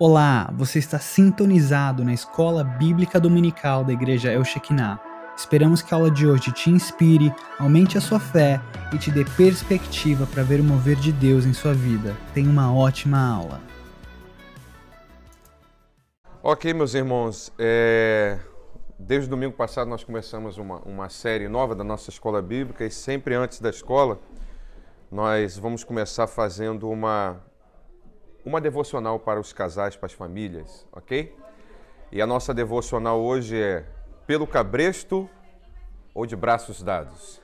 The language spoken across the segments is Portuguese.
Olá, você está sintonizado na Escola Bíblica Dominical da Igreja El Shekinah. Esperamos que a aula de hoje te inspire, aumente a sua fé e te dê perspectiva para ver o mover de Deus em sua vida. Tenha uma ótima aula. Ok, meus irmãos, é... desde o domingo passado nós começamos uma, uma série nova da nossa escola bíblica e sempre antes da escola nós vamos começar fazendo uma uma devocional para os casais, para as famílias, ok? E a nossa devocional hoje é pelo cabresto ou de braços dados.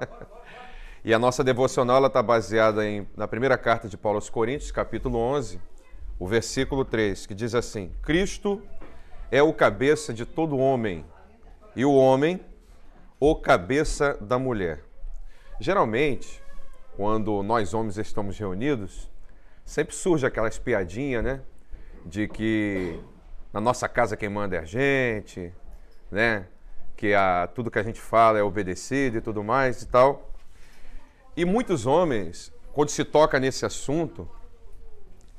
e a nossa devocional está baseada em, na primeira carta de Paulo aos Coríntios, capítulo 11, o versículo 3, que diz assim: Cristo é o cabeça de todo homem, e o homem o cabeça da mulher. Geralmente, quando nós homens estamos reunidos, sempre surge aquela espiadinha, né? De que na nossa casa quem manda é a gente, né? Que a, tudo que a gente fala é obedecido e tudo mais e tal. E muitos homens, quando se toca nesse assunto,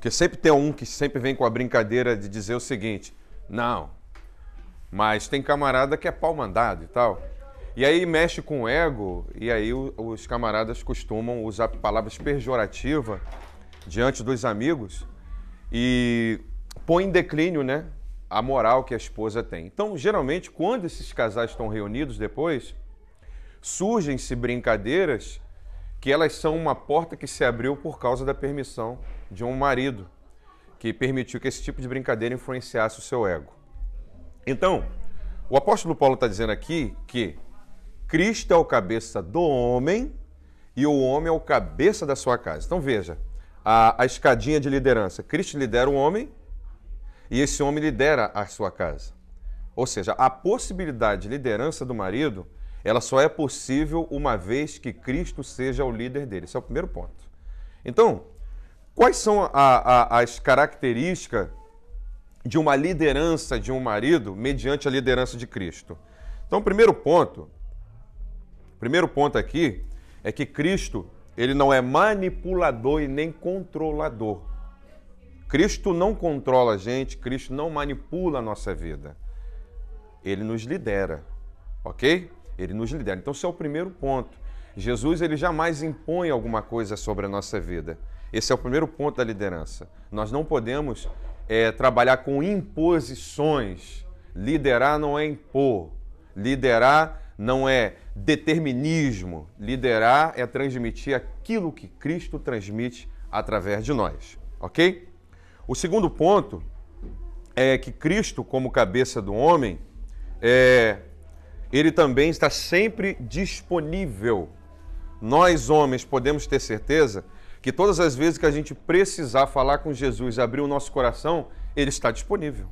que sempre tem um que sempre vem com a brincadeira de dizer o seguinte: não, mas tem camarada que é pau mandado e tal. E aí mexe com o ego, e aí os camaradas costumam usar palavras pejorativas diante dos amigos e põe em declínio, né, a moral que a esposa tem. Então, geralmente, quando esses casais estão reunidos depois, surgem-se brincadeiras que elas são uma porta que se abriu por causa da permissão de um marido que permitiu que esse tipo de brincadeira influenciasse o seu ego. Então, o apóstolo Paulo está dizendo aqui que Cristo é o cabeça do homem e o homem é o cabeça da sua casa. Então veja, a, a escadinha de liderança. Cristo lidera o homem e esse homem lidera a sua casa. Ou seja, a possibilidade de liderança do marido, ela só é possível uma vez que Cristo seja o líder dele. Esse é o primeiro ponto. Então, quais são a, a, as características de uma liderança de um marido mediante a liderança de Cristo? Então, o primeiro ponto, primeiro ponto aqui é que Cristo ele não é manipulador e nem controlador. Cristo não controla a gente, Cristo não manipula a nossa vida. Ele nos lidera, ok? Ele nos lidera. Então, esse é o primeiro ponto. Jesus ele jamais impõe alguma coisa sobre a nossa vida. Esse é o primeiro ponto da liderança. Nós não podemos é, trabalhar com imposições. Liderar não é impor. Liderar não é determinismo. Liderar é transmitir aquilo que Cristo transmite através de nós, ok? O segundo ponto é que Cristo, como cabeça do homem, é, ele também está sempre disponível. Nós, homens, podemos ter certeza que todas as vezes que a gente precisar falar com Jesus, abrir o nosso coração, ele está disponível.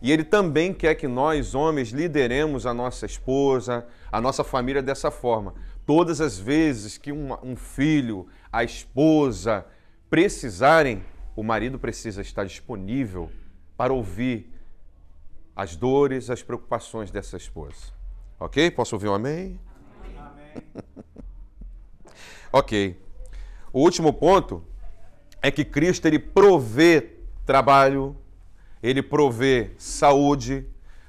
E ele também quer que nós, homens, lideremos a nossa esposa, a nossa família dessa forma. Todas as vezes que um, um filho, a esposa precisarem, o marido precisa estar disponível para ouvir as dores, as preocupações dessa esposa. Ok? Posso ouvir um amém? Amém. ok. O último ponto é que Cristo ele provê trabalho, ele provê saúde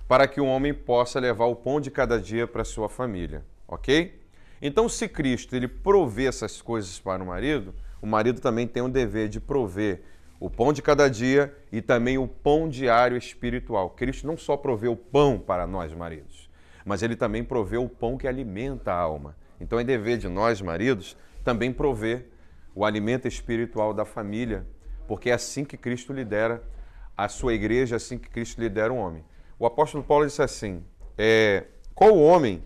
para que o homem possa levar o pão de cada dia para sua família, ok? Então, se Cristo ele provê essas coisas para o marido, o marido também tem o dever de prover o pão de cada dia e também o pão diário espiritual. Cristo não só provê o pão para nós, maridos, mas ele também provê o pão que alimenta a alma. Então é dever de nós, maridos, também prover o alimento espiritual da família, porque é assim que Cristo lidera a sua igreja assim que Cristo lidera o homem. O apóstolo Paulo disse assim: é, qual o homem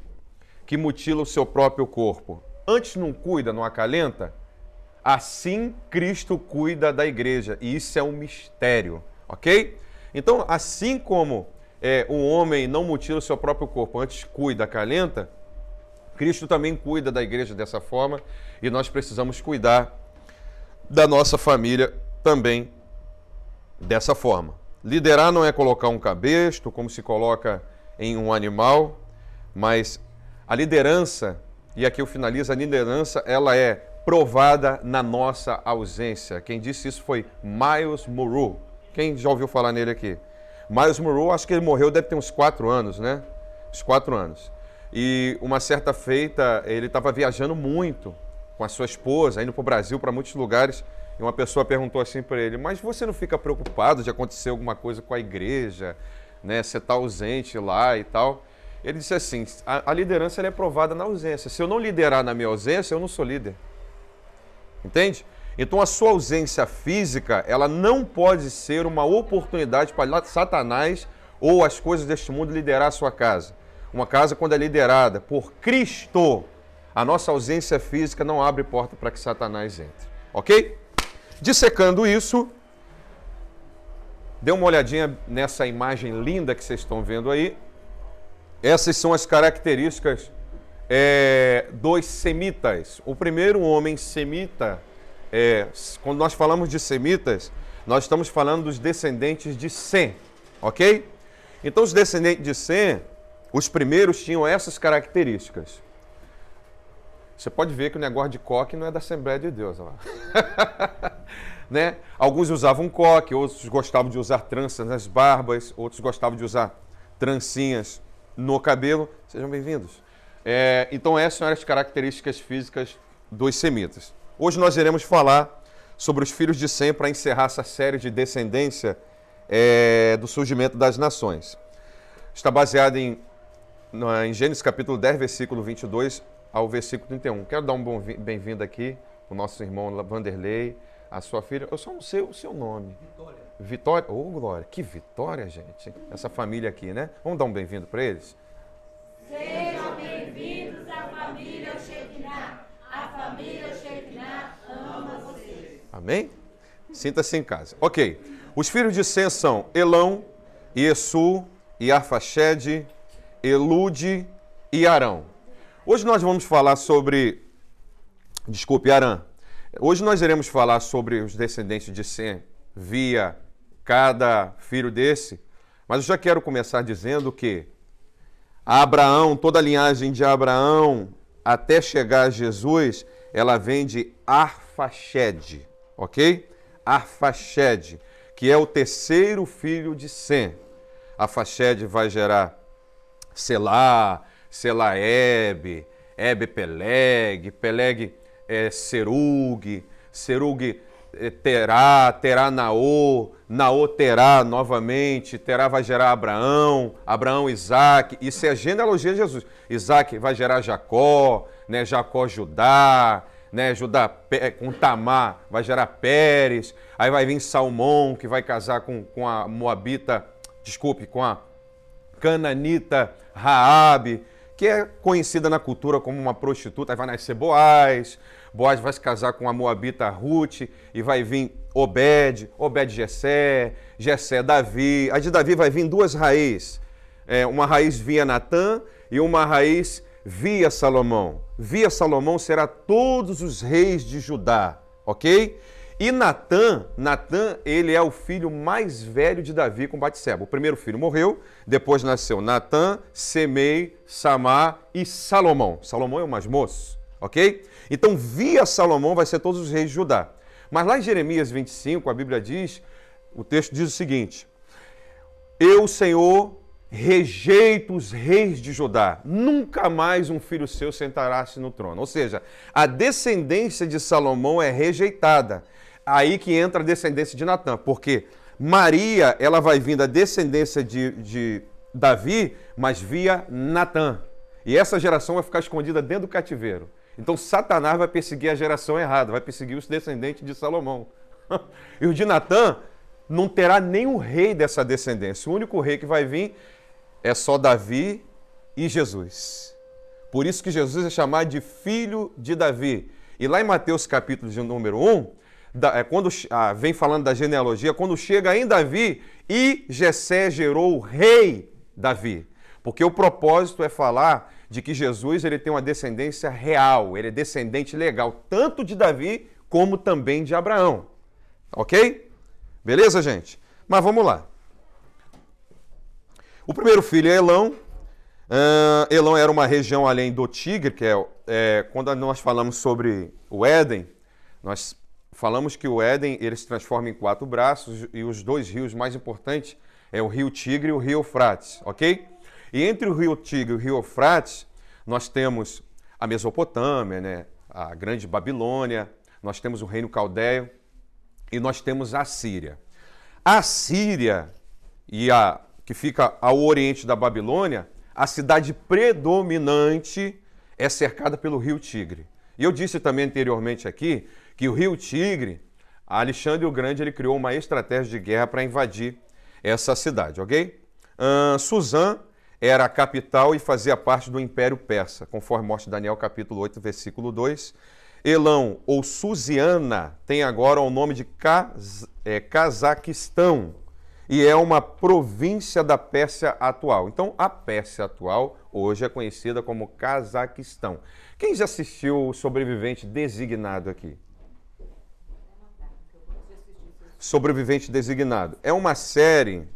que mutila o seu próprio corpo? Antes não cuida, não acalenta? Assim Cristo cuida da igreja. E isso é um mistério, ok? Então, assim como é, o homem não mutila o seu próprio corpo, antes cuida, acalenta, Cristo também cuida da igreja dessa forma e nós precisamos cuidar da nossa família também dessa forma. Liderar não é colocar um cabresto, como se coloca em um animal, mas a liderança, e aqui eu finalizo, a liderança, ela é provada na nossa ausência. Quem disse isso foi Miles Monroe, Quem já ouviu falar nele aqui? Miles Monroe, acho que ele morreu, deve ter uns quatro anos, né? Uns quatro anos. E uma certa feita, ele estava viajando muito com a sua esposa, indo para o Brasil, para muitos lugares. E uma pessoa perguntou assim para ele: Mas você não fica preocupado de acontecer alguma coisa com a igreja, né? Você está ausente lá e tal. Ele disse assim: a, a liderança é provada na ausência. Se eu não liderar na minha ausência, eu não sou líder. Entende? Então a sua ausência física, ela não pode ser uma oportunidade para Satanás ou as coisas deste mundo liderar a sua casa. Uma casa quando é liderada por Cristo, a nossa ausência física não abre porta para que Satanás entre. OK? Dissecando isso, dê uma olhadinha nessa imagem linda que vocês estão vendo aí. Essas são as características é, dos semitas. O primeiro homem semita, é, quando nós falamos de semitas, nós estamos falando dos descendentes de Sem, ok? Então, os descendentes de Sem, os primeiros tinham essas características. Você pode ver que o negócio de coque não é da Assembleia de Deus. Lá. né? Alguns usavam coque, outros gostavam de usar tranças nas barbas, outros gostavam de usar trancinhas no cabelo. Sejam bem-vindos. É, então, essas são as características físicas dos semitas. Hoje nós iremos falar sobre os filhos de Sem para encerrar essa série de descendência é, do surgimento das nações. Está baseado em, em Gênesis capítulo 10, versículo 22 ao versículo 31. Quero dar um bem-vindo aqui o nosso irmão Vanderlei, a sua filha. Eu só não sei o seu nome. Vitória. Vitória. Ô, oh, Glória. Que vitória, gente. Essa família aqui, né? Vamos dar um bem-vindo para eles? Sejam bem-vindos à família Shekinah. A família Shekinah ama vocês. Amém? Sinta-se em casa. Ok. Os filhos de Sem são Elão, Iesu, Arfaxede, Elude e Arão. Hoje nós vamos falar sobre. Desculpe, Arã. Hoje nós iremos falar sobre os descendentes de Sem via cada filho desse, mas eu já quero começar dizendo que Abraão, toda a linhagem de Abraão até chegar a Jesus, ela vem de Arfaxede, ok? Arfaxede, que é o terceiro filho de Sem. Arfaxede vai gerar Selá, Selaeb, Ebe Peleg, Peleg é, Serug, Serug é, Terá, Terá Naô, Naô Terá novamente, Terá vai gerar Abraão, Abraão Isaac, isso é a genealogia de Jesus. Isaac vai gerar Jacó, né, Jacó Judá, né, Judá com Tamar vai gerar Pérez, aí vai vir Salmão, que vai casar com, com a Moabita, desculpe, com a Cananita Raabe, que é conhecida na cultura como uma prostituta, aí vai nascer Boaz, Boaz vai se casar com a Moabita Ruth, e vai vir Obed, Obed Jessé, Jessé Davi, aí de Davi vai vir duas raízes, é, uma raiz via Natã e uma raiz via Salomão. Via Salomão será todos os reis de Judá, ok? E Natã, Natã, ele é o filho mais velho de Davi com Batseba. O primeiro filho morreu, depois nasceu Natã, Semei, Samar e Salomão. Salomão é o mais moço, ok? Então, via Salomão vai ser todos os reis de Judá. Mas lá em Jeremias 25, a Bíblia diz, o texto diz o seguinte: Eu, Senhor, rejeito os reis de Judá, nunca mais um filho seu sentará-se no trono. Ou seja, a descendência de Salomão é rejeitada aí que entra a descendência de Natã, porque Maria, ela vai vir da descendência de, de Davi, mas via Natã. E essa geração vai ficar escondida dentro do cativeiro. Então Satanás vai perseguir a geração errada, vai perseguir os descendentes de Salomão. e o de Natã não terá nenhum rei dessa descendência. O único rei que vai vir é só Davi e Jesus. Por isso que Jesus é chamado de filho de Davi. E lá em Mateus capítulo de número 1, é, quando ah, vem falando da genealogia, quando chega em Davi, e Jessé gerou o rei Davi. Porque o propósito é falar de que Jesus ele tem uma descendência real, ele é descendente legal, tanto de Davi como também de Abraão. Ok? Beleza, gente? Mas vamos lá. O primeiro filho é Elão. Uh, Elão era uma região além do Tigre, que é, é quando nós falamos sobre o Éden, nós falamos que o Éden ele se transforma em quatro braços e os dois rios mais importantes é o rio Tigre e o rio Eufrates, ok? E entre o rio Tigre e o rio Eufrates, nós temos a Mesopotâmia, né? a Grande Babilônia, nós temos o Reino Caldeio e nós temos a Síria. A Síria, e a, que fica ao oriente da Babilônia, a cidade predominante é cercada pelo rio Tigre. E eu disse também anteriormente aqui que o rio Tigre, Alexandre o Grande, ele criou uma estratégia de guerra para invadir essa cidade, ok? Uh, Suzã era a capital e fazia parte do Império Persa, conforme mostra Daniel capítulo 8, versículo 2. Elão ou Suziana tem agora o nome de Kaz, é, Cazaquistão e é uma província da Pérsia atual. Então, a Pérsia atual hoje é conhecida como Cazaquistão. Quem já assistiu o Sobrevivente Designado aqui? Sobrevivente Designado. É uma série,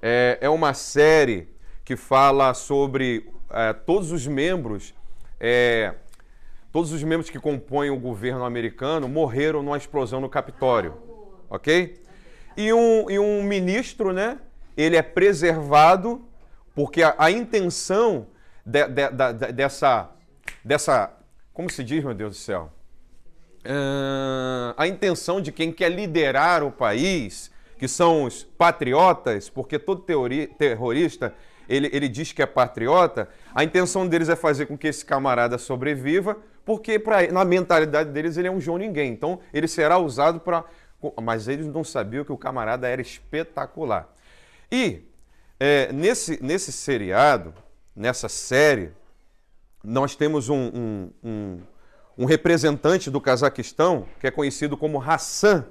é, é uma série que fala sobre é, todos os membros, é, todos os membros que compõem o governo americano morreram numa explosão no Capitólio, ok? E um, e um ministro, né? Ele é preservado porque a, a intenção de, de, de, dessa, dessa, como se diz, meu Deus do céu? Uh, a intenção de quem quer liderar o país, que são os patriotas, porque todo teoria, terrorista ele, ele diz que é patriota, a intenção deles é fazer com que esse camarada sobreviva, porque pra, na mentalidade deles ele é um João Ninguém. Então ele será usado para. Mas eles não sabiam que o camarada era espetacular. E é, nesse, nesse seriado, nessa série, nós temos um, um, um, um representante do Cazaquistão que é conhecido como Hassan.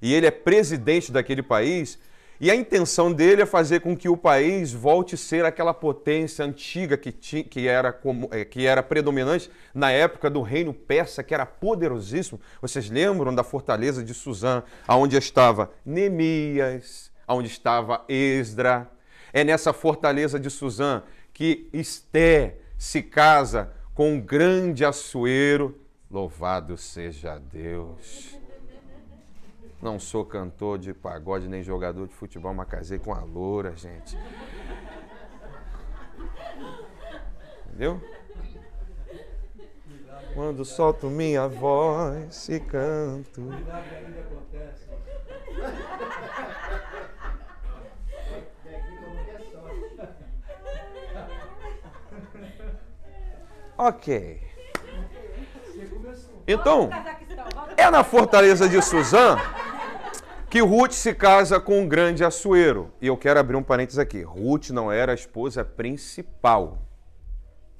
E ele é presidente daquele país e a intenção dele é fazer com que o país volte a ser aquela potência antiga que, tinha, que, era, é, que era predominante na época do reino persa, que era poderosíssimo. Vocês lembram da fortaleza de Suzã, onde estava Neemias, onde estava Esdra. É nessa fortaleza de Suzã que Esté se casa com um grande açoeiro. Louvado seja Deus. Não sou cantor de pagode nem jogador de futebol, mas casei com a loura, gente. Entendeu? Quando solto minha voz e canto. Ok. Então, é na fortaleza de Suzã que Ruth se casa com um grande açoeiro. E eu quero abrir um parênteses aqui. Ruth não era a esposa principal.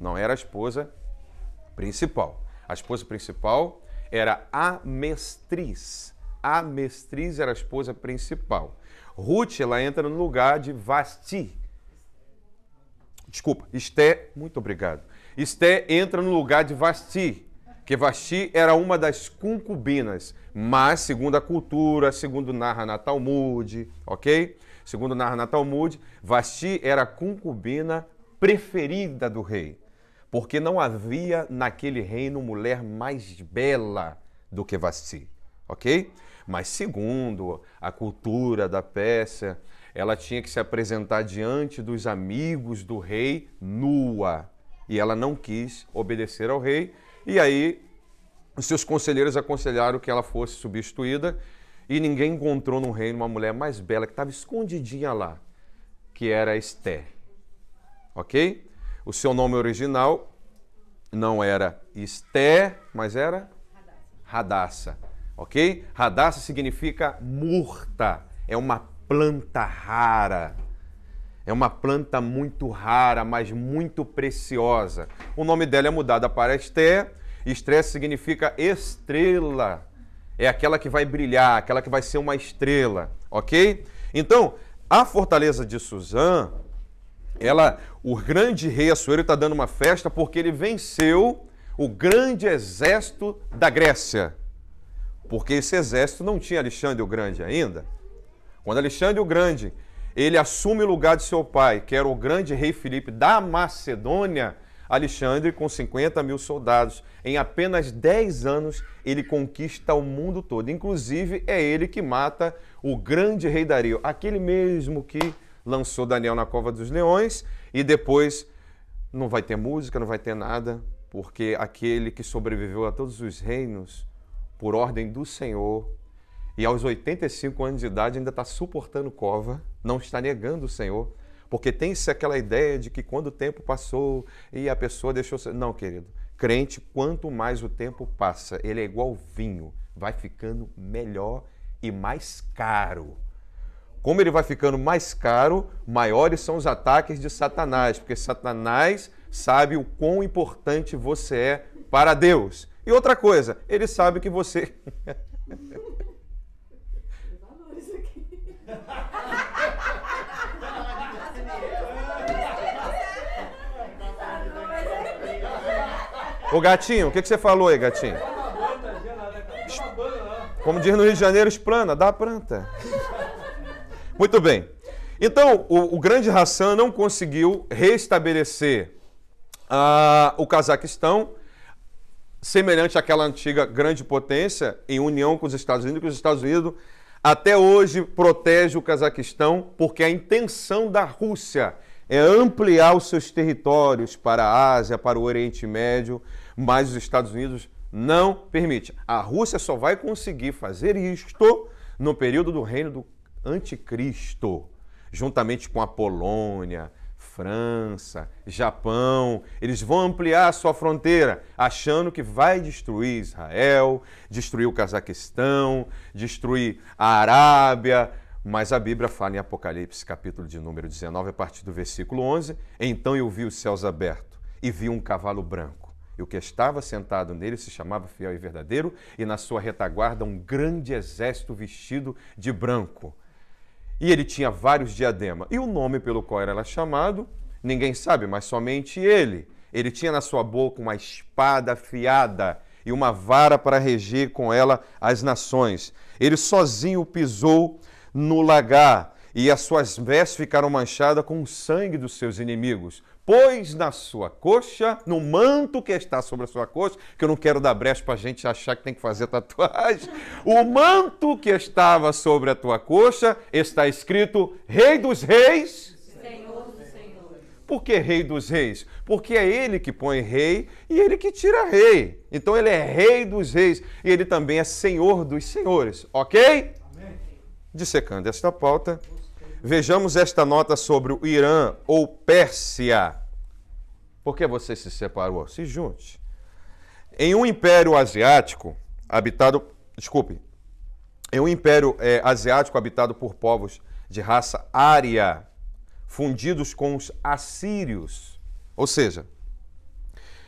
Não era a esposa principal. A esposa principal era a mestriz. A mestriz era a esposa principal. Ruth, ela entra no lugar de Vasti. Desculpa, Esté, muito obrigado. Esté entra no lugar de Vasti que Vasti era uma das concubinas, mas segundo a cultura, segundo narra na Talmud, ok? Segundo narra na Talmud, Vasti era a concubina preferida do rei, porque não havia naquele reino mulher mais bela do que Vasti, ok? Mas segundo a cultura da Pérsia, ela tinha que se apresentar diante dos amigos do rei nua, e ela não quis obedecer ao rei e aí, os seus conselheiros aconselharam que ela fosse substituída e ninguém encontrou no reino uma mulher mais bela que estava escondidinha lá, que era Esté. Ok? O seu nome original não era Esté, mas era Radassa. Ok? Radassa significa murta, é uma planta rara. É uma planta muito rara, mas muito preciosa. O nome dela é mudado para Esté. Esté significa estrela. É aquela que vai brilhar, aquela que vai ser uma estrela, ok? Então, a fortaleza de Suzã, ela, o grande rei Assuero está dando uma festa porque ele venceu o grande exército da Grécia. Porque esse exército não tinha Alexandre o Grande ainda. Quando Alexandre o Grande ele assume o lugar de seu pai, que era o grande rei Filipe da Macedônia, Alexandre com 50 mil soldados. Em apenas 10 anos, ele conquista o mundo todo. Inclusive, é ele que mata o grande rei Dario, aquele mesmo que lançou Daniel na cova dos leões e depois não vai ter música, não vai ter nada, porque aquele que sobreviveu a todos os reinos por ordem do Senhor e aos 85 anos de idade ainda está suportando cova, não está negando o Senhor, porque tem-se aquela ideia de que quando o tempo passou e a pessoa deixou. Não, querido. Crente, quanto mais o tempo passa, ele é igual vinho, vai ficando melhor e mais caro. Como ele vai ficando mais caro, maiores são os ataques de Satanás, porque Satanás sabe o quão importante você é para Deus. E outra coisa, ele sabe que você. Ô gatinho, o que, que você falou aí, gatinho? Como diz no Rio de Janeiro, esplana, dá planta. Muito bem. Então, o, o grande Hassan não conseguiu restabelecer uh, o Cazaquistão, semelhante àquela antiga grande potência, em união com os Estados Unidos, que os Estados Unidos até hoje protege o Cazaquistão, porque a intenção da Rússia é ampliar os seus territórios para a Ásia, para o Oriente Médio, mas os Estados Unidos não permite. A Rússia só vai conseguir fazer isto no período do reino do anticristo, juntamente com a Polônia, França, Japão, eles vão ampliar a sua fronteira, achando que vai destruir Israel, destruir o Cazaquistão, destruir a Arábia. Mas a Bíblia fala em Apocalipse, capítulo de número 19, a partir do versículo 11: Então eu vi os céus abertos e vi um cavalo branco e o que estava sentado nele se chamava Fiel e Verdadeiro, e na sua retaguarda um grande exército vestido de branco. E ele tinha vários diademas. E o nome pelo qual era chamado, ninguém sabe, mas somente ele. Ele tinha na sua boca uma espada afiada e uma vara para reger com ela as nações. Ele sozinho pisou no lagar e as suas vestes ficaram manchadas com o sangue dos seus inimigos pôs na sua coxa, no manto que está sobre a sua coxa, que eu não quero dar brecha para a gente achar que tem que fazer tatuagem. O manto que estava sobre a tua coxa está escrito Rei dos Reis. Senhor dos Senhores. Por que Rei dos Reis? Porque é ele que põe rei e ele que tira rei. Então ele é Rei dos Reis e ele também é Senhor dos Senhores. Ok? Amém. Dissecando esta pauta. Vejamos esta nota sobre o Irã ou Pérsia. Por que você se separou? Se junte. Em um império asiático habitado, desculpe, em um império é, asiático habitado por povos de raça ária, fundidos com os assírios, ou seja,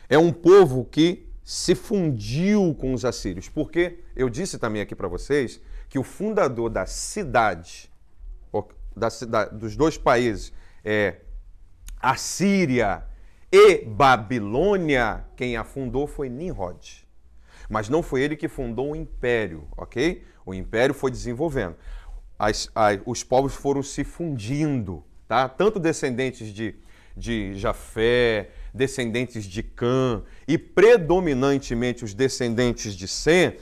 é um povo que se fundiu com os assírios. Porque eu disse também aqui para vocês que o fundador da cidade da, da, dos dois países, é, a Síria e Babilônia, quem a fundou foi Nimrod. Mas não foi ele que fundou o império, ok? O império foi desenvolvendo. As, as, os povos foram se fundindo, tá? Tanto descendentes de, de Jafé, descendentes de Cã e predominantemente os descendentes de Sem,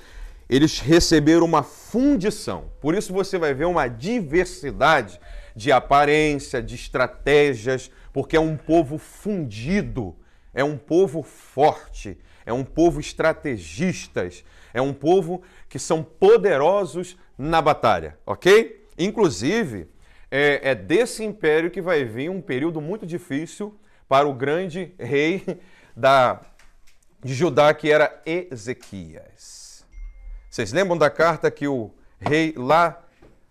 eles receberam uma fundição. Por isso você vai ver uma diversidade de aparência, de estratégias, porque é um povo fundido, é um povo forte, é um povo estrategistas, é um povo que são poderosos na batalha, ok? Inclusive, é, é desse império que vai vir um período muito difícil para o grande rei da, de Judá, que era Ezequias. Vocês lembram da carta que o rei lá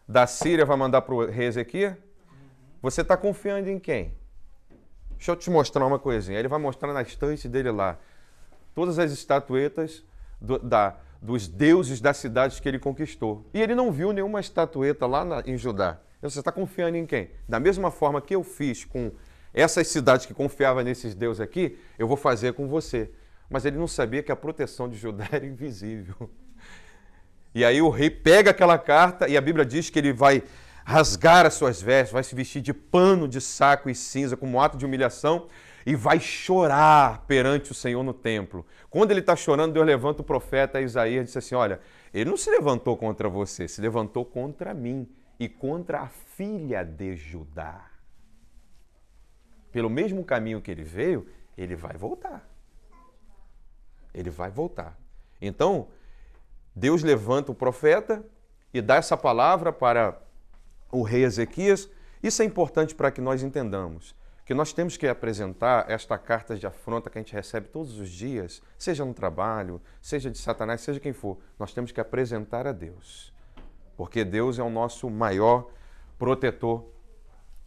da Síria vai mandar para o rei Ezequias? Você está confiando em quem? Deixa eu te mostrar uma coisinha. Ele vai mostrar na estante dele lá todas as estatuetas do, da, dos deuses das cidades que ele conquistou. E ele não viu nenhuma estatueta lá na, em Judá. Você está confiando em quem? Da mesma forma que eu fiz com essas cidades que confiavam nesses deuses aqui, eu vou fazer com você. Mas ele não sabia que a proteção de Judá era invisível. E aí o rei pega aquela carta e a Bíblia diz que ele vai rasgar as suas vestes, vai se vestir de pano de saco e cinza como um ato de humilhação. e vai chorar perante o Senhor no templo. Quando ele está chorando, Deus levanta o profeta Isaías e diz assim: Olha, ele não se levantou contra você, se levantou contra mim e contra a filha de Judá. Pelo mesmo caminho que ele veio, ele vai voltar. Ele vai voltar. Então, Deus levanta o profeta e dá essa palavra para o rei Ezequias. Isso é importante para que nós entendamos que nós temos que apresentar esta carta de afronta que a gente recebe todos os dias, seja no trabalho, seja de Satanás, seja quem for, nós temos que apresentar a Deus. Porque Deus é o nosso maior protetor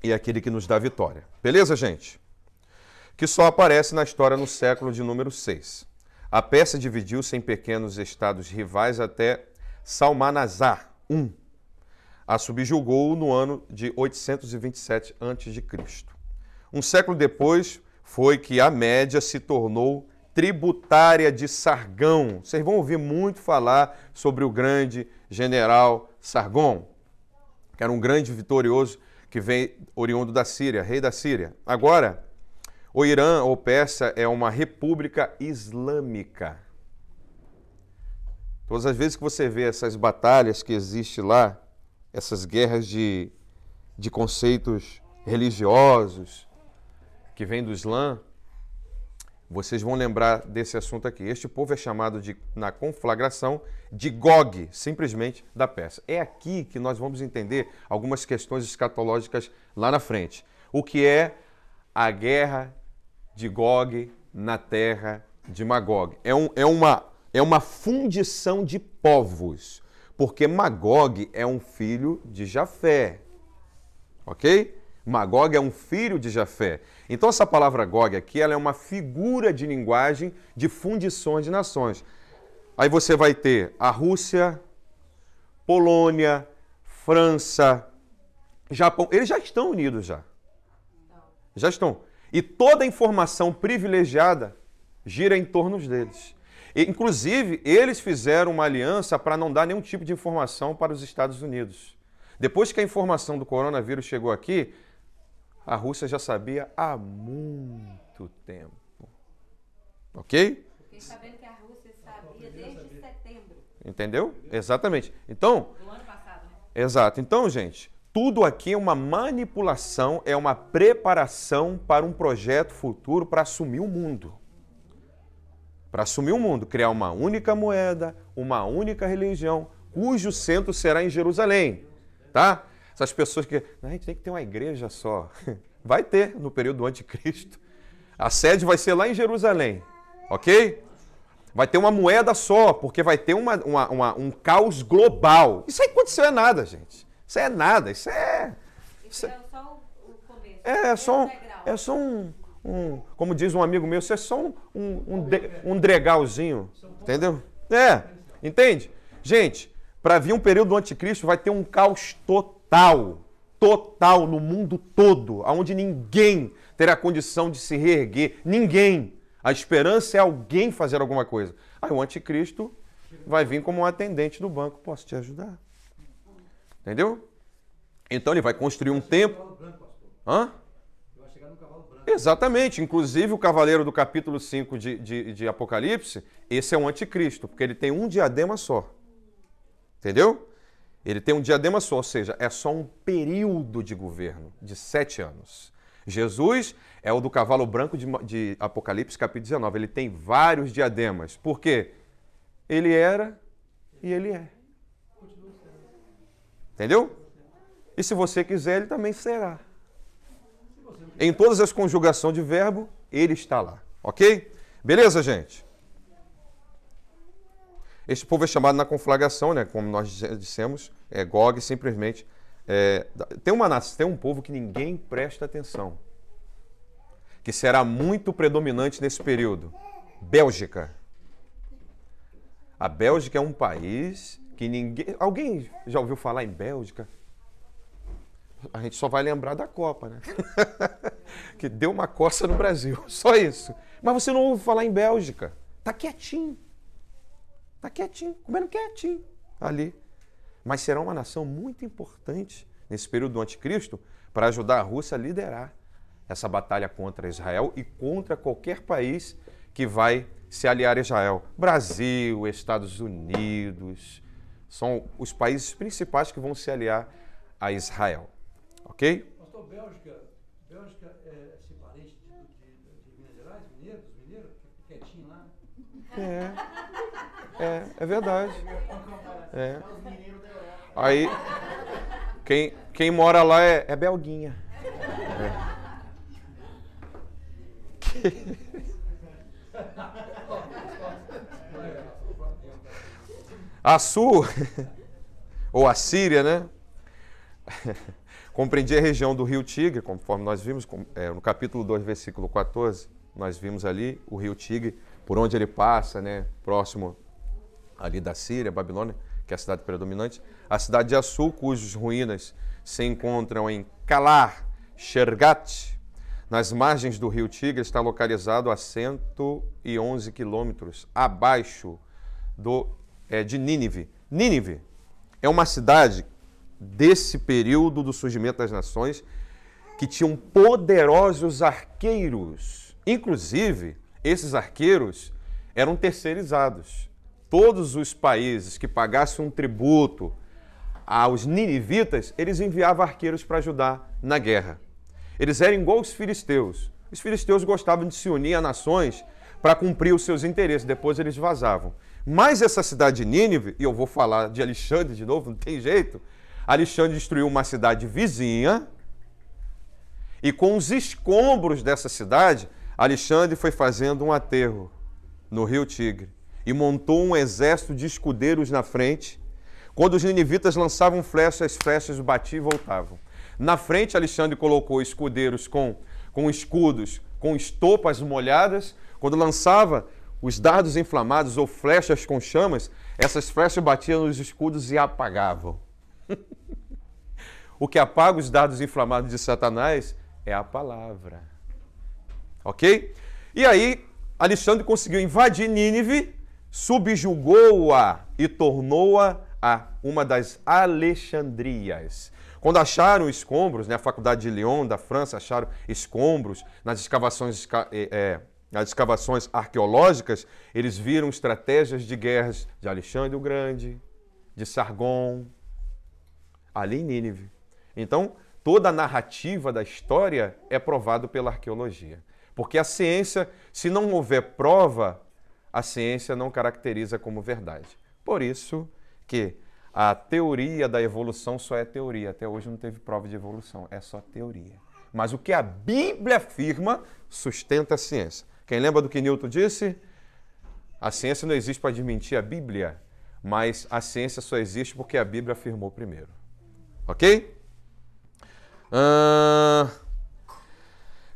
e aquele que nos dá vitória. Beleza, gente? Que só aparece na história no século de número 6. A peça dividiu-se em pequenos estados rivais até Salmanazar I. A subjugou no ano de 827 a.C. Um século depois foi que a Média se tornou tributária de Sargão. Vocês vão ouvir muito falar sobre o grande general Sargon, que era um grande vitorioso que vem oriundo da Síria, rei da Síria. Agora, o Irã ou Pérsia é uma república islâmica. Todas as vezes que você vê essas batalhas que existem lá, essas guerras de, de conceitos religiosos, que vem do Islã, vocês vão lembrar desse assunto aqui. Este povo é chamado de, na conflagração de Gog, simplesmente da Pérsia. É aqui que nós vamos entender algumas questões escatológicas lá na frente. O que é a guerra de Gog na terra de Magog? É, um, é, uma, é uma fundição de povos, porque Magog é um filho de Jafé. Ok? Magog é um filho de Jafé. Então essa palavra Gog aqui ela é uma figura de linguagem de fundições de nações. Aí você vai ter a Rússia, Polônia, França, Japão. Eles já estão unidos já. Já estão. E toda a informação privilegiada gira em torno deles. E, inclusive, eles fizeram uma aliança para não dar nenhum tipo de informação para os Estados Unidos. Depois que a informação do coronavírus chegou aqui, a Rússia já sabia há muito tempo. Ok? Fiquei sabendo que a Rússia sabia desde setembro. Entendeu? Exatamente. Então. Do ano passado, né? Exato. Então, gente, tudo aqui é uma manipulação, é uma preparação para um projeto futuro para assumir o mundo. Para assumir o mundo, criar uma única moeda, uma única religião, cujo centro será em Jerusalém. Tá? Essas pessoas que. a gente tem que ter uma igreja só. Vai ter no período do anticristo. A sede vai ser lá em Jerusalém. Ok? Vai ter uma moeda só, porque vai ter uma, uma, uma, um caos global. Isso aí aconteceu é nada, gente. Isso é nada. Isso é. Isso é só o começo. É, só um, é só um, um, Como diz um amigo meu, isso é só um, um, um, de, um dregalzinho. Entendeu? É, entende? Gente, para vir um período do anticristo vai ter um caos total total, total no mundo todo, onde ninguém terá condição de se reerguer, ninguém. A esperança é alguém fazer alguma coisa. Aí o anticristo vai vir como um atendente do banco, posso te ajudar? Entendeu? Então ele vai construir um templo. Hã? Exatamente. Inclusive o cavaleiro do capítulo 5 de, de, de Apocalipse, esse é um anticristo, porque ele tem um diadema só. Entendeu? Ele tem um diadema só, ou seja, é só um período de governo de sete anos. Jesus é o do cavalo branco de, de Apocalipse, capítulo 19. Ele tem vários diademas. Por quê? Ele era e ele é. Entendeu? E se você quiser, ele também será. Em todas as conjugações de verbo, ele está lá. Ok? Beleza, gente? Este povo é chamado na conflagração, né, como nós dissemos, é Gog simplesmente. É, tem, uma, tem um povo que ninguém presta atenção, que será muito predominante nesse período: Bélgica. A Bélgica é um país que ninguém. Alguém já ouviu falar em Bélgica? A gente só vai lembrar da Copa, né? que deu uma coça no Brasil, só isso. Mas você não ouve falar em Bélgica. Tá quietinho. Está quietinho, comendo quietinho ali. Mas será uma nação muito importante nesse período do anticristo para ajudar a Rússia a liderar essa batalha contra Israel e contra qualquer país que vai se aliar a Israel. Brasil, Estados Unidos, são os países principais que vão se aliar a Israel. Ok? Pastor, Bélgica, Bélgica é esse parente de, de, Minas Gerais, mineiro, dos mineiros, quietinho lá. É, é, é verdade. É. Aí, quem, quem mora lá é, é Belguinha. É. A Sul, ou a Síria, né? Compreendia a região do rio Tigre, conforme nós vimos é, no capítulo 2, versículo 14. Nós vimos ali o rio Tigre, por onde ele passa, né? Próximo ali da Síria, Babilônia, que é a cidade predominante. A cidade de Assul, cujas ruínas se encontram em Kalar, Shergat, nas margens do rio Tigre, está localizado a 111 quilômetros abaixo do, é, de Nínive. Nínive é uma cidade desse período do surgimento das nações que tinham poderosos arqueiros. Inclusive, esses arqueiros eram terceirizados. Todos os países que pagassem um tributo aos ninivitas, eles enviavam arqueiros para ajudar na guerra. Eles eram igual os filisteus. Os filisteus gostavam de se unir a nações para cumprir os seus interesses, depois eles vazavam. Mas essa cidade de Nínive, e eu vou falar de Alexandre de novo, não tem jeito. Alexandre destruiu uma cidade vizinha, e com os escombros dessa cidade, Alexandre foi fazendo um aterro no rio Tigre e montou um exército de escudeiros na frente. Quando os ninivitas lançavam flechas, as flechas batiam e voltavam. Na frente, Alexandre colocou escudeiros com, com escudos, com estopas molhadas. Quando lançava os dardos inflamados ou flechas com chamas, essas flechas batiam nos escudos e apagavam. o que apaga os dardos inflamados de Satanás é a palavra. Ok? E aí, Alexandre conseguiu invadir Nínive, subjugou-a e tornou-a a uma das Alexandrias. Quando acharam escombros, né, a Faculdade de Lyon, da França, acharam escombros nas escavações, é, nas escavações arqueológicas, eles viram estratégias de guerras de Alexandre o Grande, de Sargon, ali em Nínive. Então, toda a narrativa da história é provada pela arqueologia. Porque a ciência, se não houver prova, a ciência não caracteriza como verdade. Por isso que a teoria da evolução só é teoria. Até hoje não teve prova de evolução, é só teoria. Mas o que a Bíblia afirma sustenta a ciência. Quem lembra do que Newton disse? A ciência não existe para desmentir a Bíblia, mas a ciência só existe porque a Bíblia afirmou primeiro. Ok? Uh...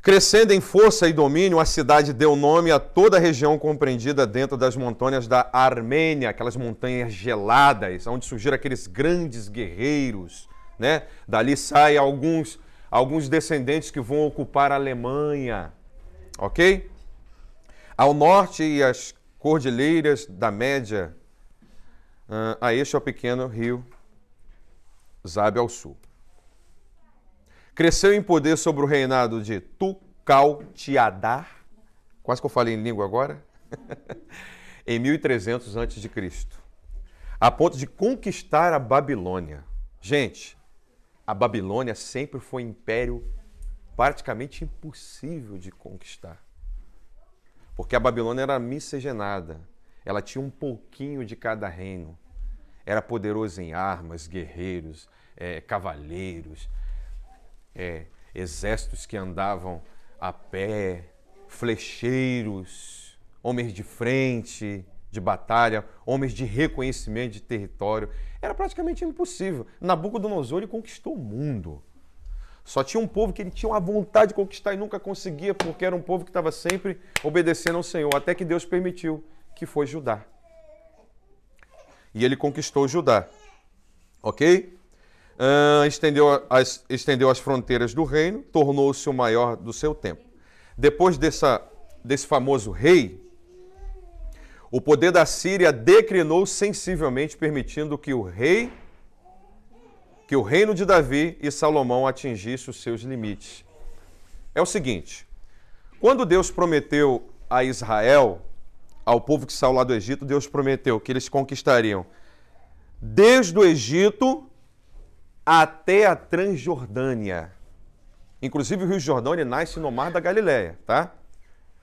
Crescendo em força e domínio, a cidade deu nome a toda a região compreendida dentro das montanhas da Armênia, aquelas montanhas geladas, onde surgiram aqueles grandes guerreiros. Né? Dali saem alguns, alguns descendentes que vão ocupar a Alemanha. Ok? Ao norte e as cordilheiras da Média, uh, a este é o pequeno rio Zabe ao sul. Cresceu em poder sobre o reinado de Tucaltiadar, quase que eu falei em língua agora, em 1300 a.C., a ponto de conquistar a Babilônia. Gente, a Babilônia sempre foi um império praticamente impossível de conquistar. Porque a Babilônia era miscigenada, ela tinha um pouquinho de cada reino. Era poderoso em armas, guerreiros, é, cavaleiros, é, exércitos que andavam a pé, flecheiros, homens de frente, de batalha, homens de reconhecimento de território. Era praticamente impossível. Nabucodonosor conquistou o mundo. Só tinha um povo que ele tinha uma vontade de conquistar e nunca conseguia, porque era um povo que estava sempre obedecendo ao Senhor, até que Deus permitiu, que foi Judá. E ele conquistou Judá. Ok? uh, estendeu, as, estendeu as fronteiras do reino, tornou-se o maior do seu tempo. Depois dessa, desse famoso rei, o poder da Síria declinou sensivelmente, permitindo que o rei, que o reino de Davi e Salomão atingisse os seus limites. é o seguinte: quando Deus prometeu a Israel, ao povo que saiu lá do Egito, Deus prometeu que eles conquistariam desde o Egito até a Transjordânia. Inclusive o Rio ele nasce no Mar da Galileia, tá?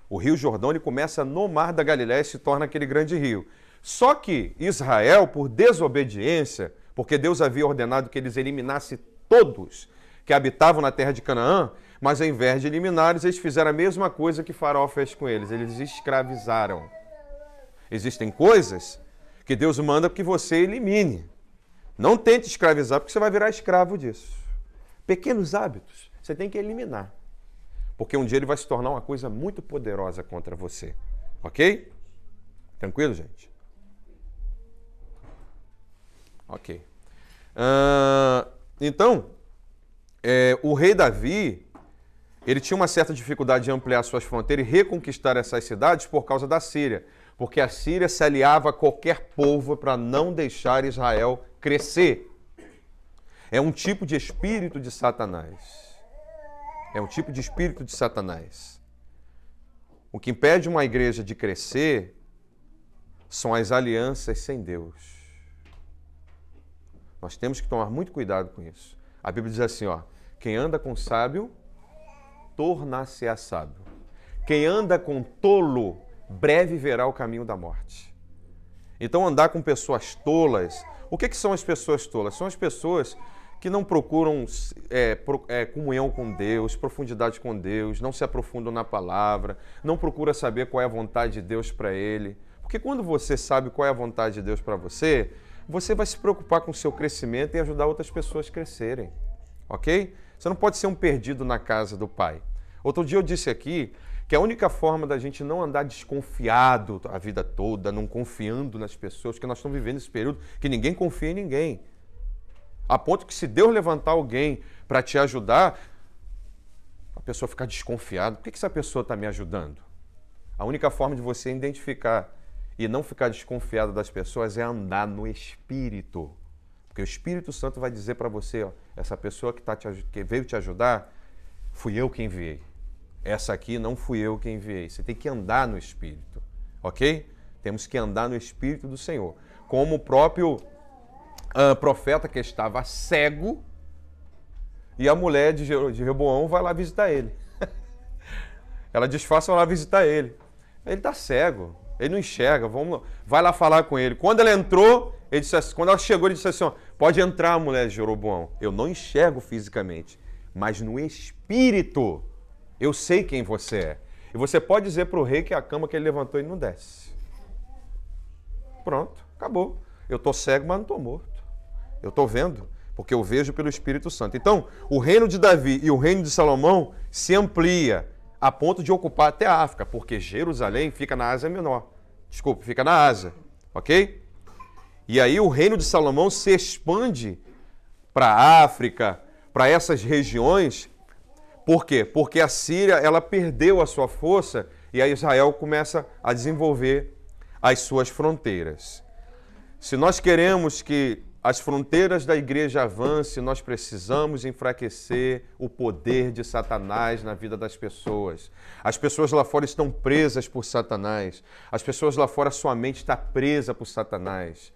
O Rio ele começa no Mar da Galileia e se torna aquele grande rio. Só que Israel, por desobediência, porque Deus havia ordenado que eles eliminassem todos que habitavam na terra de Canaã, mas ao invés de eliminar, eles fizeram a mesma coisa que Faraó fez com eles, eles escravizaram. Existem coisas que Deus manda que você elimine. Não tente escravizar, porque você vai virar escravo disso. Pequenos hábitos você tem que eliminar. Porque um dia ele vai se tornar uma coisa muito poderosa contra você. Ok? Tranquilo, gente? Ok. Uh, então, é, o rei Davi, ele tinha uma certa dificuldade de ampliar suas fronteiras e reconquistar essas cidades por causa da Síria. Porque a Síria se aliava a qualquer povo para não deixar Israel crescer. É um tipo de espírito de Satanás. É um tipo de espírito de Satanás. O que impede uma igreja de crescer são as alianças sem Deus. Nós temos que tomar muito cuidado com isso. A Bíblia diz assim, ó: quem anda com sábio tornar-se-á sábio. Quem anda com tolo breve verá o caminho da morte. Então andar com pessoas tolas, o que, que são as pessoas tolas? São as pessoas que não procuram é, pro, é, comunhão com Deus, profundidade com Deus, não se aprofundam na palavra, não procura saber qual é a vontade de Deus para ele. Porque quando você sabe qual é a vontade de Deus para você, você vai se preocupar com o seu crescimento e ajudar outras pessoas a crescerem. Ok? Você não pode ser um perdido na casa do Pai. Outro dia eu disse aqui que a única forma da gente não andar desconfiado a vida toda, não confiando nas pessoas, que nós estamos vivendo esse período que ninguém confia em ninguém. A ponto que se Deus levantar alguém para te ajudar, a pessoa ficar desconfiada. Por que, essa pessoa está me ajudando? A única forma de você identificar e não ficar desconfiado das pessoas é andar no Espírito. Porque o Espírito Santo vai dizer para você, ó, essa pessoa que, tá te, que veio te ajudar, fui eu quem enviei. Essa aqui não fui eu quem enviei. Você tem que andar no Espírito, ok? Temos que andar no Espírito do Senhor. Como o próprio uh, profeta que estava cego e a mulher de, de Reboão vai lá visitar ele. Ela disfarça lá visitar ele. Ele está cego, ele não enxerga, vamos, vai lá falar com ele. Quando ela entrou, ele disse assim, quando ela chegou, ele disse assim: pode entrar, mulher de Jeroboão. Eu não enxergo fisicamente, mas no espírito eu sei quem você é. E você pode dizer para o rei que a cama que ele levantou ele não desce. Pronto, acabou. Eu estou cego, mas não estou morto. Eu estou vendo, porque eu vejo pelo Espírito Santo. Então, o reino de Davi e o reino de Salomão se amplia a ponto de ocupar até a África, porque Jerusalém fica na Ásia Menor. Desculpa, fica na Ásia, ok? E aí o reino de Salomão se expande para a África, para essas regiões. Por quê? Porque a Síria ela perdeu a sua força e a Israel começa a desenvolver as suas fronteiras. Se nós queremos que as fronteiras da igreja avancem, nós precisamos enfraquecer o poder de Satanás na vida das pessoas. As pessoas lá fora estão presas por Satanás. As pessoas lá fora, sua mente está presa por Satanás.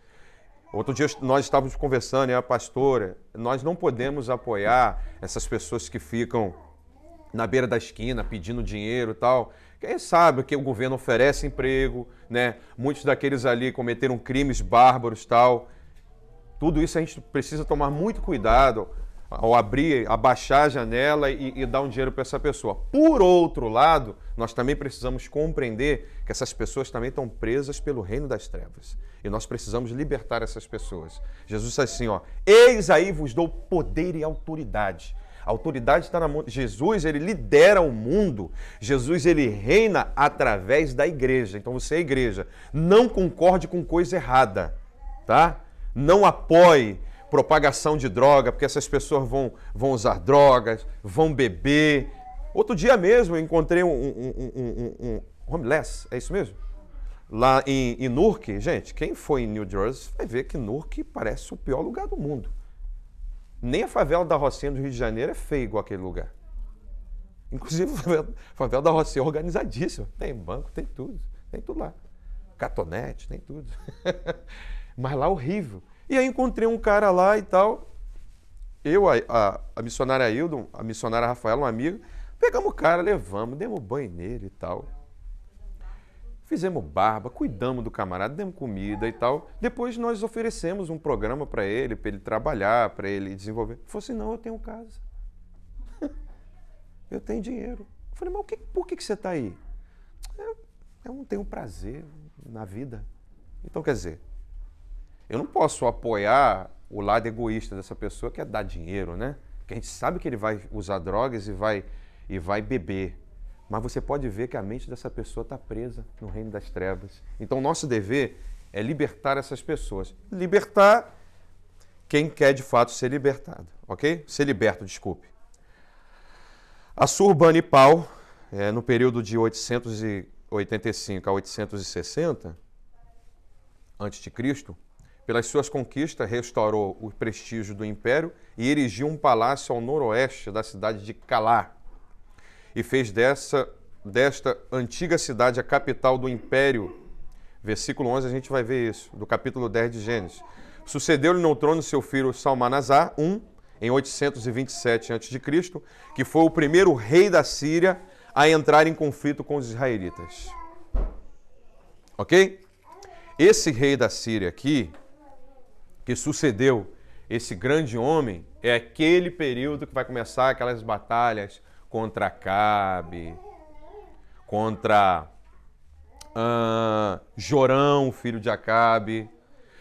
Outro dia nós estávamos conversando, e a pastora, nós não podemos apoiar essas pessoas que ficam na beira da esquina pedindo dinheiro e tal. Quem sabe que o governo oferece emprego, né? Muitos daqueles ali cometeram crimes bárbaros tal. Tudo isso a gente precisa tomar muito cuidado ao abrir, abaixar a janela e, e dar um dinheiro para essa pessoa. Por outro lado, nós também precisamos compreender que essas pessoas também estão presas pelo reino das trevas. E nós precisamos libertar essas pessoas. Jesus disse assim, ó, eis aí vos dou poder e autoridade. A autoridade está na mão. Jesus, ele lidera o mundo. Jesus, ele reina através da igreja. Então você é igreja. Não concorde com coisa errada, tá? Não apoie propagação de droga, porque essas pessoas vão, vão usar drogas, vão beber. Outro dia mesmo eu encontrei um, um, um, um homeless, é isso mesmo? Lá em, em Newark, gente, quem foi em New Jersey vai ver que Newark parece o pior lugar do mundo. Nem a favela da Rocinha do Rio de Janeiro é feia igual aquele lugar. Inclusive, a favela da Rocinha é organizadíssima. Tem banco, tem tudo. Tem tudo lá. Catonete, tem tudo. Mas lá horrível. E aí encontrei um cara lá e tal. Eu, a, a, a missionária Hildon, a missionária Rafaela, uma amiga, pegamos o cara, levamos, demos banho nele e tal. Fizemos barba, cuidamos do camarada, demos comida e tal. Depois nós oferecemos um programa para ele, para ele trabalhar, para ele desenvolver. Ele falou assim: não, eu tenho casa. eu tenho dinheiro. Eu falei, mas que, por que, que você está aí? Eu, eu não tenho prazer na vida. Então, quer dizer, eu não posso apoiar o lado egoísta dessa pessoa que é dar dinheiro, né? Que a gente sabe que ele vai usar drogas e vai, e vai beber. Mas você pode ver que a mente dessa pessoa está presa no reino das trevas. Então, nosso dever é libertar essas pessoas. Libertar quem quer de fato ser libertado, ok? Ser liberto, desculpe. A Surbanipal, é, no período de 885 a 860 a.C., pelas suas conquistas, restaurou o prestígio do império e erigiu um palácio ao noroeste da cidade de Calá e fez dessa, desta antiga cidade a capital do império. Versículo 11 a gente vai ver isso, do capítulo 10 de Gênesis. Sucedeu-lhe no trono seu filho Salmanazar, um, em 827 a.C., que foi o primeiro rei da Síria a entrar em conflito com os israelitas. Ok? Esse rei da Síria aqui, que sucedeu esse grande homem, é aquele período que vai começar aquelas batalhas contra Acabe, contra uh, Jorão, filho de Acabe.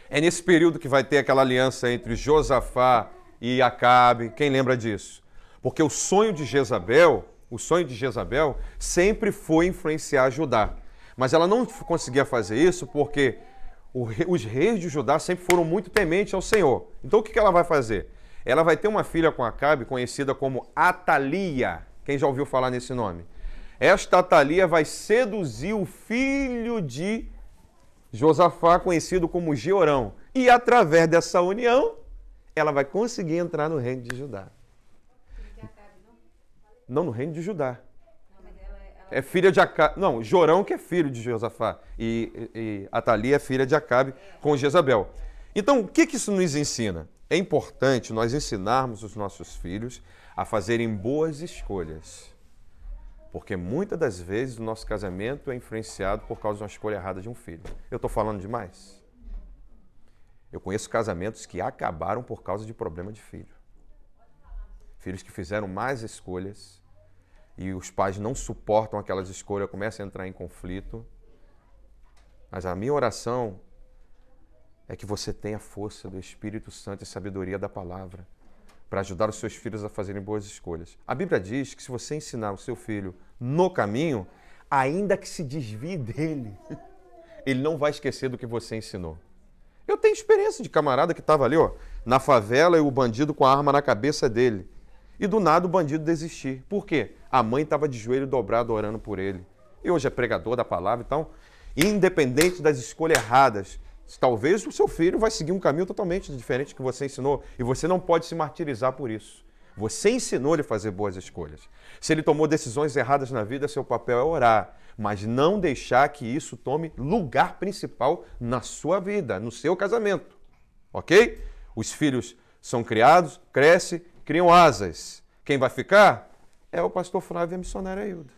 É nesse período que vai ter aquela aliança entre Josafá e Acabe. Quem lembra disso? Porque o sonho de Jezabel, o sonho de Jezabel sempre foi influenciar Judá. Mas ela não conseguia fazer isso porque os reis de Judá sempre foram muito tementes ao Senhor. Então o que ela vai fazer? Ela vai ter uma filha com Acabe conhecida como Atalia. Quem já ouviu falar nesse nome? Esta Atalia vai seduzir o filho de Josafá, conhecido como Georão. E através dessa união, ela vai conseguir entrar no reino de Judá. Não, no reino de Judá. É filha de Acabe. Não, Jorão que é filho de Josafá. E, e, e Atalia é filha de Acabe com Jezabel. Então, o que, que isso nos ensina? É importante nós ensinarmos os nossos filhos a fazerem boas escolhas. Porque muitas das vezes o nosso casamento é influenciado por causa de uma escolha errada de um filho. Eu estou falando demais? Eu conheço casamentos que acabaram por causa de problema de filho. Filhos que fizeram mais escolhas e os pais não suportam aquelas escolhas, começam a entrar em conflito. Mas a minha oração é que você tenha força do Espírito Santo e sabedoria da palavra para ajudar os seus filhos a fazerem boas escolhas. A Bíblia diz que se você ensinar o seu filho no caminho, ainda que se desvie dele, ele não vai esquecer do que você ensinou. Eu tenho experiência de camarada que estava ali, ó, na favela e o bandido com a arma na cabeça dele. E do nada o bandido desistir. Por quê? A mãe estava de joelho dobrado orando por ele. E hoje é pregador da palavra, então, independente das escolhas erradas, Talvez o seu filho vai seguir um caminho totalmente diferente que você ensinou e você não pode se martirizar por isso. Você ensinou ele a fazer boas escolhas. Se ele tomou decisões erradas na vida, seu papel é orar, mas não deixar que isso tome lugar principal na sua vida, no seu casamento. Ok? Os filhos são criados, crescem, criam asas. Quem vai ficar é o pastor Flávio e a missionária Hilda.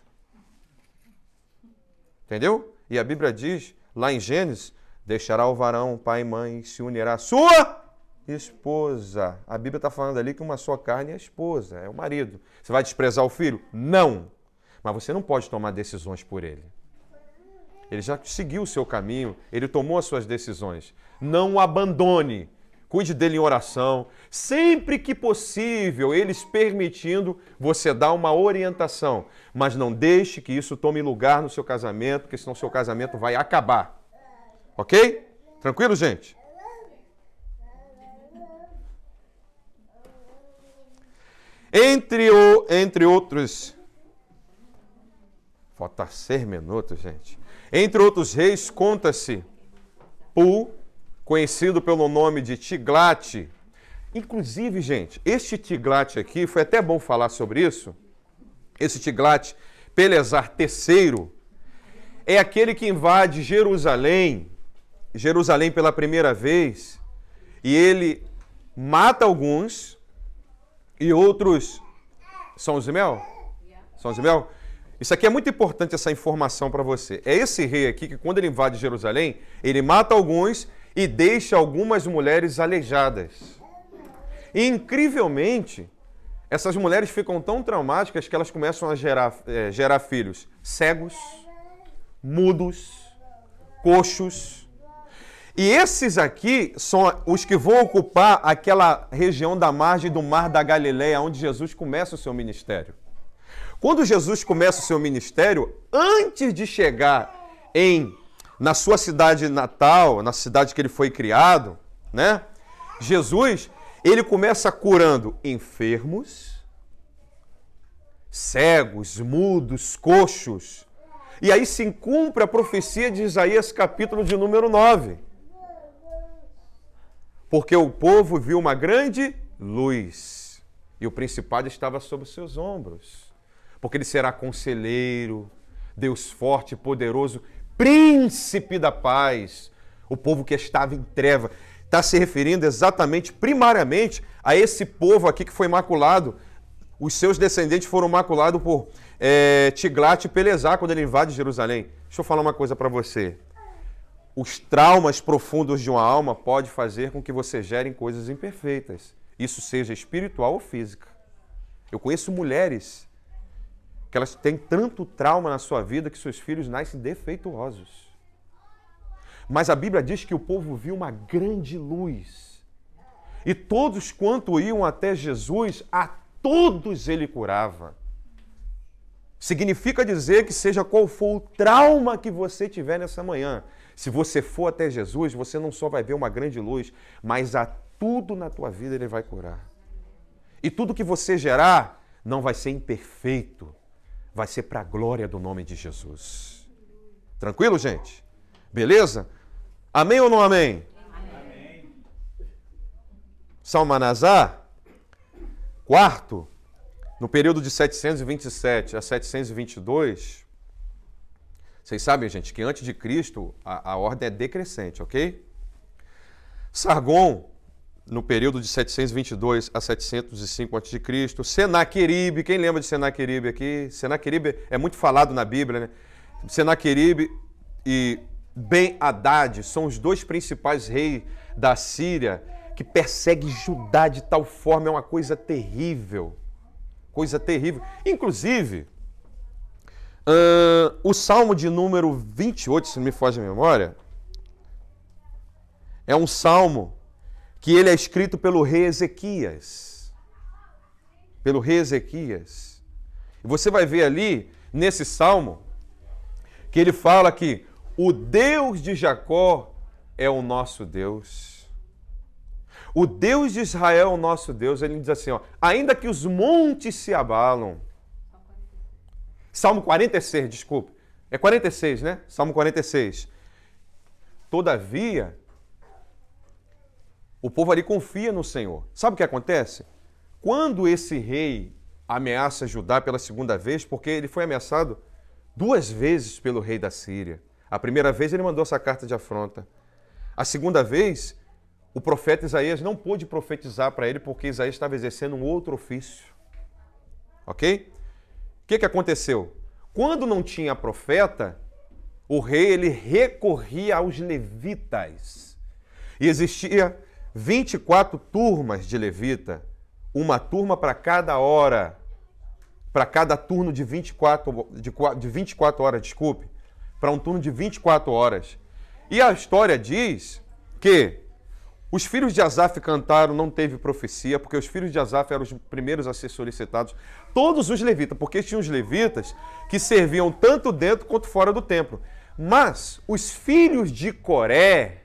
Entendeu? E a Bíblia diz, lá em Gênesis, Deixará o varão, pai e mãe, e se unirá à sua esposa. A Bíblia está falando ali que uma só carne é a esposa, é o marido. Você vai desprezar o filho? Não. Mas você não pode tomar decisões por ele. Ele já seguiu o seu caminho, ele tomou as suas decisões. Não o abandone. Cuide dele em oração. Sempre que possível, eles permitindo, você dá uma orientação. Mas não deixe que isso tome lugar no seu casamento, porque senão seu casamento vai acabar. Ok? Tranquilo, gente? Entre, o, entre outros. Falta seis minutos, gente. Entre outros reis, conta-se Pu, conhecido pelo nome de Tiglate. Inclusive, gente, este Tiglate aqui, foi até bom falar sobre isso. esse Tiglat Pelesar III, é aquele que invade Jerusalém, Jerusalém pela primeira vez, e ele mata alguns e outros são os mel? São os mel? Isso aqui é muito importante, essa informação para você. É esse rei aqui que, quando ele invade Jerusalém, ele mata alguns e deixa algumas mulheres aleijadas. E, incrivelmente, essas mulheres ficam tão traumáticas que elas começam a gerar, é, gerar filhos cegos, mudos, coxos. E esses aqui são os que vão ocupar aquela região da margem do Mar da Galileia, onde Jesus começa o seu ministério. Quando Jesus começa o seu ministério, antes de chegar em na sua cidade natal, na cidade que ele foi criado, né? Jesus, ele começa curando enfermos, cegos, mudos, coxos. E aí se cumpre a profecia de Isaías, capítulo de número 9. Porque o povo viu uma grande luz e o principado estava sobre seus ombros porque ele será conselheiro, Deus forte e poderoso, príncipe da paz. O povo que estava em treva. Está se referindo exatamente, primariamente, a esse povo aqui que foi maculado. Os seus descendentes foram maculados por é, Tiglat e Pelesar quando ele invade Jerusalém. Deixa eu falar uma coisa para você. Os traumas profundos de uma alma pode fazer com que você gere coisas imperfeitas. Isso seja espiritual ou física. Eu conheço mulheres que elas têm tanto trauma na sua vida que seus filhos nascem defeituosos. Mas a Bíblia diz que o povo viu uma grande luz. E todos quanto iam até Jesus, a todos ele curava. Significa dizer que seja qual for o trauma que você tiver nessa manhã, se você for até Jesus, você não só vai ver uma grande luz, mas a tudo na tua vida ele vai curar. E tudo que você gerar não vai ser imperfeito, vai ser para a glória do nome de Jesus. Tranquilo, gente? Beleza? Amém ou não amém? Amém. Salmanazar, quarto, no período de 727 a 722, vocês sabem, gente, que antes de Cristo a, a ordem é decrescente, ok? Sargon, no período de 722 a 705 a.C. Senaqueribe, quem lembra de Senaqueribe aqui? Senaqueribe é muito falado na Bíblia, né? Senaqueribe e Ben Haddad são os dois principais reis da Síria que perseguem Judá de tal forma, é uma coisa terrível. Coisa terrível. Inclusive, uh, o Salmo de número 28, se não me foge a memória, é um salmo que ele é escrito pelo rei Ezequias. Pelo rei Ezequias. E você vai ver ali, nesse salmo, que ele fala que o Deus de Jacó é o nosso Deus. O Deus de Israel é o nosso Deus. Ele diz assim: ó, ainda que os montes se abalam. Salmo 46, desculpe. É 46, né? Salmo 46. Todavia, o povo ali confia no Senhor. Sabe o que acontece? Quando esse rei ameaça Judá pela segunda vez, porque ele foi ameaçado duas vezes pelo rei da Síria. A primeira vez ele mandou essa carta de afronta. A segunda vez, o profeta Isaías não pôde profetizar para ele porque Isaías estava exercendo um outro ofício. Ok? O que, que aconteceu? Quando não tinha profeta, o rei ele recorria aos levitas. E existia 24 turmas de levita, uma turma para cada hora, para cada turno de 24, de, de 24 horas, desculpe, para um turno de 24 horas. E a história diz que os filhos de Asaf cantaram, não teve profecia, porque os filhos de Asaf eram os primeiros a ser solicitados. Todos os levitas, porque tinham os levitas que serviam tanto dentro quanto fora do templo. Mas os filhos de Coré,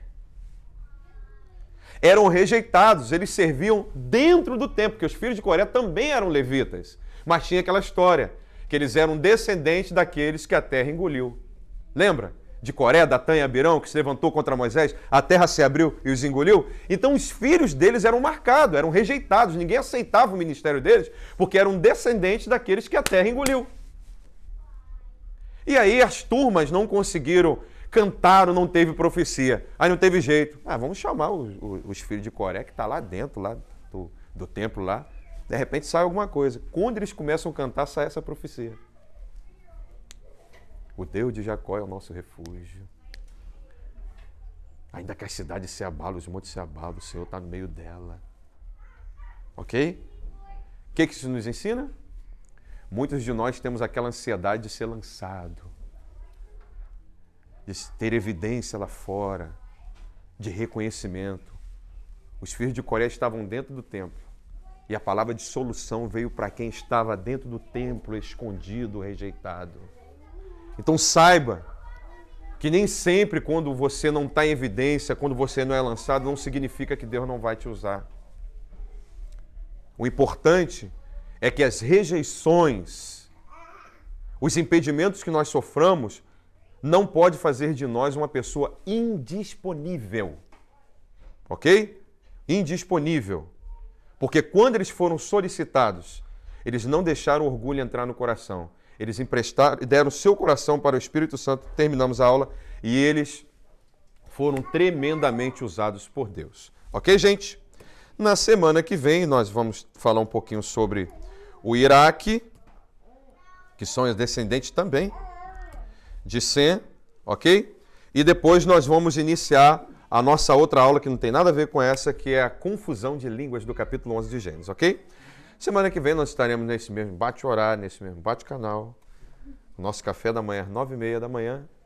eram rejeitados, eles serviam dentro do templo, porque os filhos de Coré também eram levitas. Mas tinha aquela história, que eles eram descendentes daqueles que a terra engoliu. Lembra? de Coré, Datã e Abirão, que se levantou contra Moisés, a terra se abriu e os engoliu. Então os filhos deles eram marcados, eram rejeitados, ninguém aceitava o ministério deles, porque eram descendentes daqueles que a terra engoliu. E aí as turmas não conseguiram, cantaram, não teve profecia. Aí não teve jeito. Ah, vamos chamar os, os filhos de Coré, que está lá dentro, lá do, do templo lá. De repente sai alguma coisa. Quando eles começam a cantar, sai essa profecia. O Deus de Jacó é o nosso refúgio. Ainda que as cidades se abalem, os montes se abalem, o Senhor está no meio dela. Ok? O que, que isso nos ensina? Muitos de nós temos aquela ansiedade de ser lançado, de ter evidência lá fora, de reconhecimento. Os filhos de Coré estavam dentro do templo e a palavra de solução veio para quem estava dentro do templo, escondido, rejeitado. Então saiba que nem sempre quando você não está em evidência, quando você não é lançado, não significa que Deus não vai te usar. O importante é que as rejeições, os impedimentos que nós soframos, não pode fazer de nós uma pessoa indisponível. Ok? Indisponível. Porque quando eles foram solicitados, eles não deixaram o orgulho entrar no coração. Eles emprestaram, deram seu coração para o Espírito Santo, terminamos a aula, e eles foram tremendamente usados por Deus. Ok, gente? Na semana que vem, nós vamos falar um pouquinho sobre o Iraque, que são descendentes também de Sem, ok? E depois nós vamos iniciar a nossa outra aula que não tem nada a ver com essa, que é a confusão de línguas do capítulo 11 de Gênesis, ok? Semana que vem nós estaremos nesse mesmo bate-horário, nesse mesmo bate-canal. Nosso café da manhã, nove e meia da manhã, tá?